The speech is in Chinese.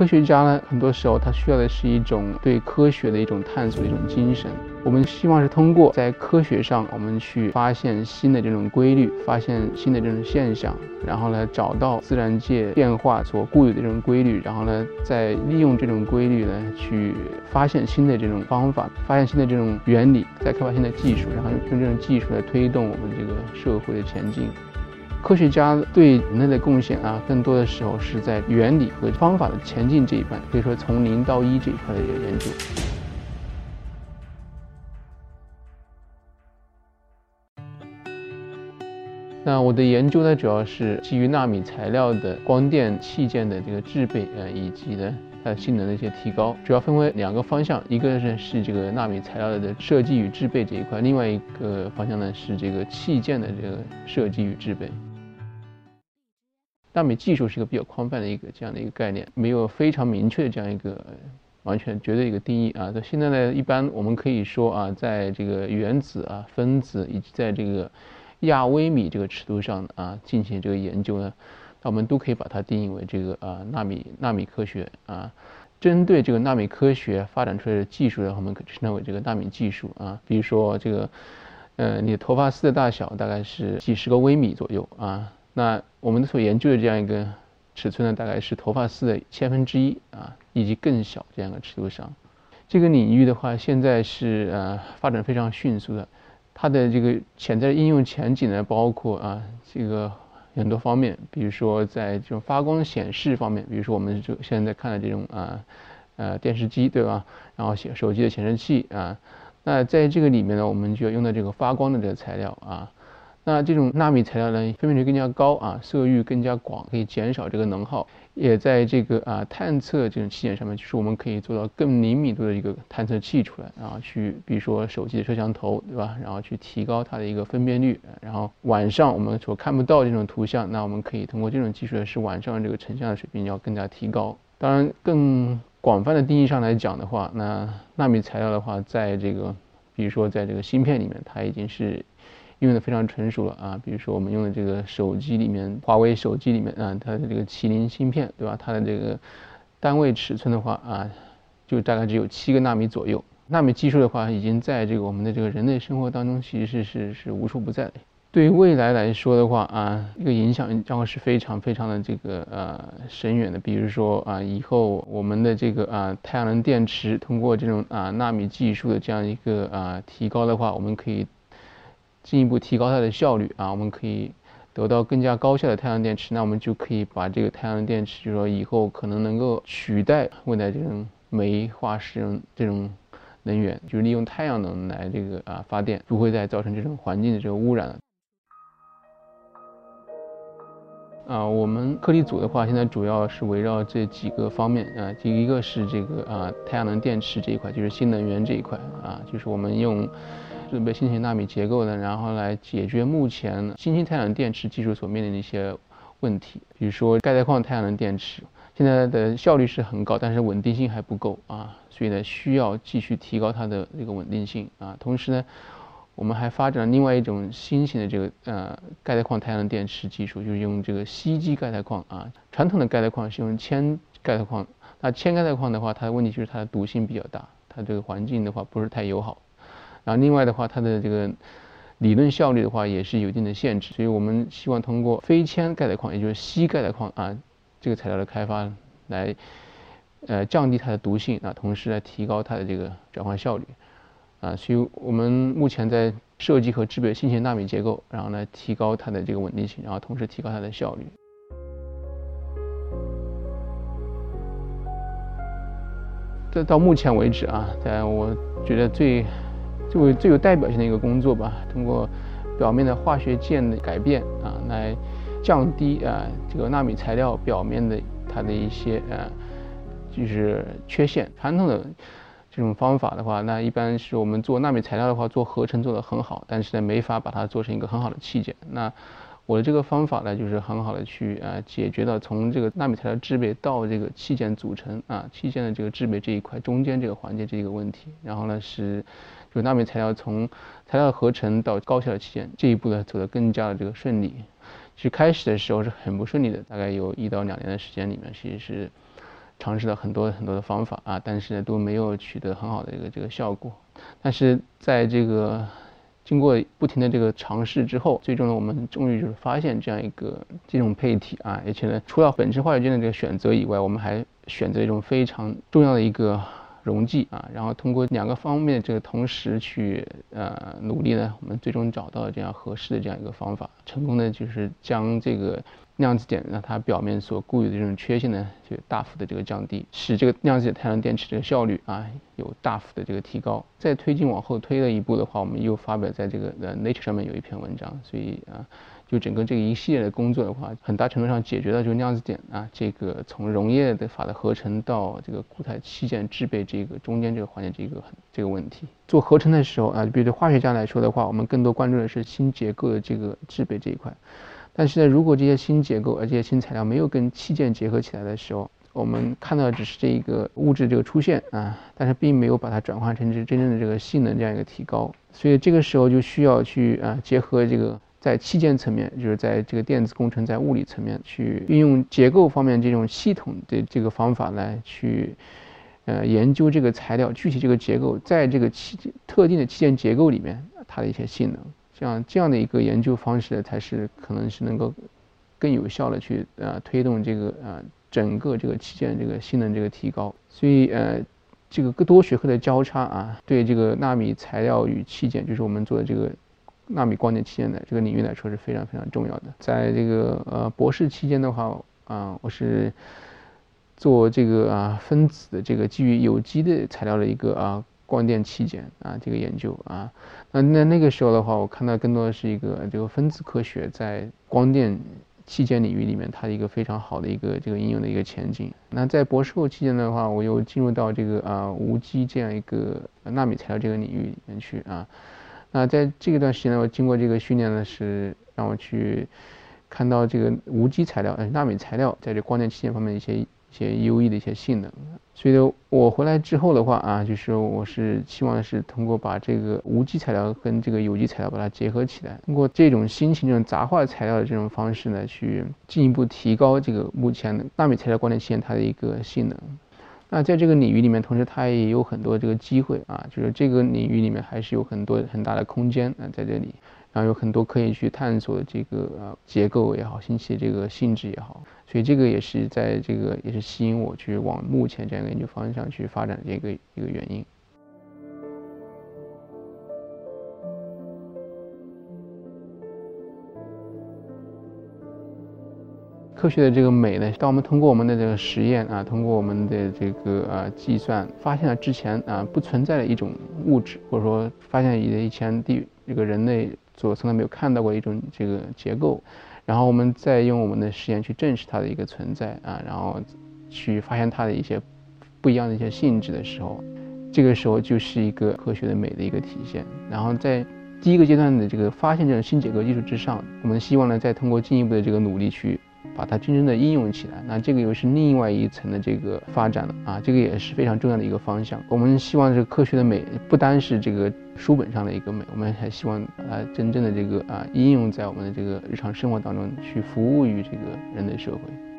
科学家呢，很多时候他需要的是一种对科学的一种探索的一种精神。我们希望是通过在科学上，我们去发现新的这种规律，发现新的这种现象，然后呢，找到自然界变化所固有的这种规律，然后呢，再利用这种规律呢，去发现新的这种方法，发现新的这种原理，再开发新的技术，然后用这种技术来推动我们这个社会的前进。科学家对人类的贡献啊，更多的时候是在原理和方法的前进这一块，可以说从零到一这一块的研究。那我的研究呢，主要是基于纳米材料的光电器件的这个制备，呃，以及呢它的性能的一些提高，主要分为两个方向，一个是是这个纳米材料的设计与制备这一块，另外一个方向呢是这个器件的这个设计与制备。纳米技术是一个比较宽泛的一个这样的一个概念，没有非常明确的这样一个完全绝对一个定义啊。那现在呢，一般我们可以说啊，在这个原子啊、分子以及在这个亚微米这个尺度上啊进行这个研究呢，那我们都可以把它定义为这个啊纳米纳米科学啊。针对这个纳米科学发展出来的技术呢，我们可称它为这个纳米技术啊。比如说这个，呃，你的头发丝的大小大概是几十个微米左右啊。那我们所研究的这样一个尺寸呢，大概是头发丝的千分之一啊，以及更小这样一个尺度上。这个领域的话，现在是呃发展非常迅速的，它的这个潜在应用前景呢，包括啊这个很多方面，比如说在这种发光显示方面，比如说我们就现在看的这种啊呃电视机对吧？然后显手机的显示器啊，那在这个里面呢，我们就要用到这个发光的这个材料啊。那这种纳米材料呢，分辨率更加高啊，色域更加广，可以减少这个能耗，也在这个啊探测这种器件上面，就是我们可以做到更灵敏度的一个探测器出来，然后去比如说手机的摄像头，对吧？然后去提高它的一个分辨率，然后晚上我们所看不到这种图像，那我们可以通过这种技术呢，使晚上这个成像的水平要更加提高。当然，更广泛的定义上来讲的话，那纳米材料的话，在这个比如说在这个芯片里面，它已经是。用的非常成熟了啊，比如说我们用的这个手机里面，华为手机里面啊，它的这个麒麟芯片，对吧？它的这个单位尺寸的话啊，就大概只有七个纳米左右。纳米技术的话，已经在这个我们的这个人类生活当中，其实是是无处不在的。对于未来来说的话啊，这个影响将会是非常非常的这个呃深远的。比如说啊，以后我们的这个啊太阳能电池，通过这种啊纳米技术的这样一个啊提高的话，我们可以。进一步提高它的效率啊，我们可以得到更加高效的太阳电池，那我们就可以把这个太阳能电池，就是说以后可能能够取代未来这种煤化石这种能源，就是利用太阳能来这个啊发电，不会再造成这种环境的这个污染了。啊，我们颗粒组的话，现在主要是围绕这几个方面啊，第一个是这个啊太阳能电池这一块，就是新能源这一块啊，就是我们用。准备新型纳米结构的，然后来解决目前新型太阳能电池技术所面临的一些问题，比如说钙钛矿太阳能电池，现在的效率是很高，但是稳定性还不够啊，所以呢需要继续提高它的这个稳定性啊。同时呢，我们还发展了另外一种新型的这个呃钙钛矿太阳能电池技术，就是用这个锡基钙钛矿啊。传统的钙钛矿是用铅钙钛矿，那铅钙钛矿的话，它的问题就是它的毒性比较大，它这个环境的话不是太友好。然后另外的话，它的这个理论效率的话也是有一定的限制，所以我们希望通过非铅钙钛矿，也就是锡钙钛矿啊这个材料的开发，来呃降低它的毒性啊，同时来提高它的这个转换效率啊，所以我们目前在设计和制备新型纳米结构，然后呢提高它的这个稳定性，然后同时提高它的效率。这到目前为止啊，在我觉得最。最最有代表性的一个工作吧，通过表面的化学键的改变啊，来降低啊这个纳米材料表面的它的一些呃就是缺陷。传统的这种方法的话，那一般是我们做纳米材料的话，做合成做得很好，但是呢没法把它做成一个很好的器件。那我的这个方法呢，就是很好的去啊解决了从这个纳米材料制备到这个器件组成啊器件的这个制备这一块中间这个环节这个问题，然后呢是。就纳米材料从材料合成到高效的器件这一步呢，走得更加的这个顺利。其实开始的时候是很不顺利的，大概有一到两年的时间里面，其实是尝试了很多很多的方法啊，但是都没有取得很好的一个这个效果。但是在这个经过不停的这个尝试之后，最终呢，我们终于就是发现这样一个这种配体啊，而且呢，除了本质化学键的这个选择以外，我们还选择一种非常重要的一个。溶剂啊，然后通过两个方面这个同时去呃努力呢，我们最终找到了这样合适的这样一个方法，成功的就是将这个量子点让它表面所固有的这种缺陷呢，就大幅的这个降低，使这个量子点太阳电池这个效率啊有大幅的这个提高。再推进往后推了一步的话，我们又发表在这个呃 Nature 上面有一篇文章，所以啊。就整个这个一系列的工作的话，很大程度上解决了就是量子点啊，这个从溶液的法的合成到这个固态器件制备这个中间这个环节这个很这个问题。做合成的时候啊，比如对化学家来说的话，我们更多关注的是新结构的这个制备这一块。但是呢，如果这些新结构而这些新材料没有跟器件结合起来的时候，我们看到只是这一个物质这个出现啊，但是并没有把它转化成这真正的这个性能这样一个提高。所以这个时候就需要去啊结合这个。在器件层面，就是在这个电子工程在物理层面去运用结构方面这种系统的这个方法来去，呃，研究这个材料具体这个结构在这个器件特定的器件结构里面它的一些性能，这样这样的一个研究方式才是可能是能够更有效的去呃推动这个呃整个这个器件这个性能这个提高。所以呃这个多学科的交叉啊，对这个纳米材料与器件，就是我们做的这个。纳米光电器件的这个领域来说是非常非常重要的。在这个呃博士期间的话，啊，我是做这个啊分子的这个基于有机的材料的一个啊光电器件啊这个研究啊。那那那个时候的话，我看到更多的是一个这个分子科学在光电器件领域里面它的一个非常好的一个这个应用的一个前景。那在博士后期间的话，我又进入到这个啊无机这样一个纳米材料这个领域里面去啊。那在这一段时间呢，我经过这个训练呢，是让我去看到这个无机材料、呃纳米材料在这光电器件方面一些一些优异的一些性能。所以呢，我回来之后的话啊，就是我是希望是通过把这个无机材料跟这个有机材料把它结合起来，通过这种新型这种杂化材料的这种方式呢，去进一步提高这个目前的纳米材料光电器件它的一个性能。那在这个领域里面，同时它也有很多这个机会啊，就是这个领域里面还是有很多很大的空间啊，在这里，然后有很多可以去探索的这个呃结构也好，信息这个性质也好，所以这个也是在这个也是吸引我去往目前这样一个研究方向去发展的一个一个原因。科学的这个美呢，当我们通过我们的这个实验啊，通过我们的这个呃计算，发现了之前啊不存在的一种物质，或者说发现以前地这个人类所从来没有看到过一种这个结构，然后我们再用我们的实验去证实它的一个存在啊，然后去发现它的一些不一样的一些性质的时候，这个时候就是一个科学的美的一个体现。然后在第一个阶段的这个发现这种新结构基础之上，我们希望呢再通过进一步的这个努力去。把它真正的应用起来，那这个又是另外一层的这个发展了啊，这个也是非常重要的一个方向。我们希望这个科学的美不单是这个书本上的一个美，我们还希望把它真正的这个啊应用在我们的这个日常生活当中，去服务于这个人类社会。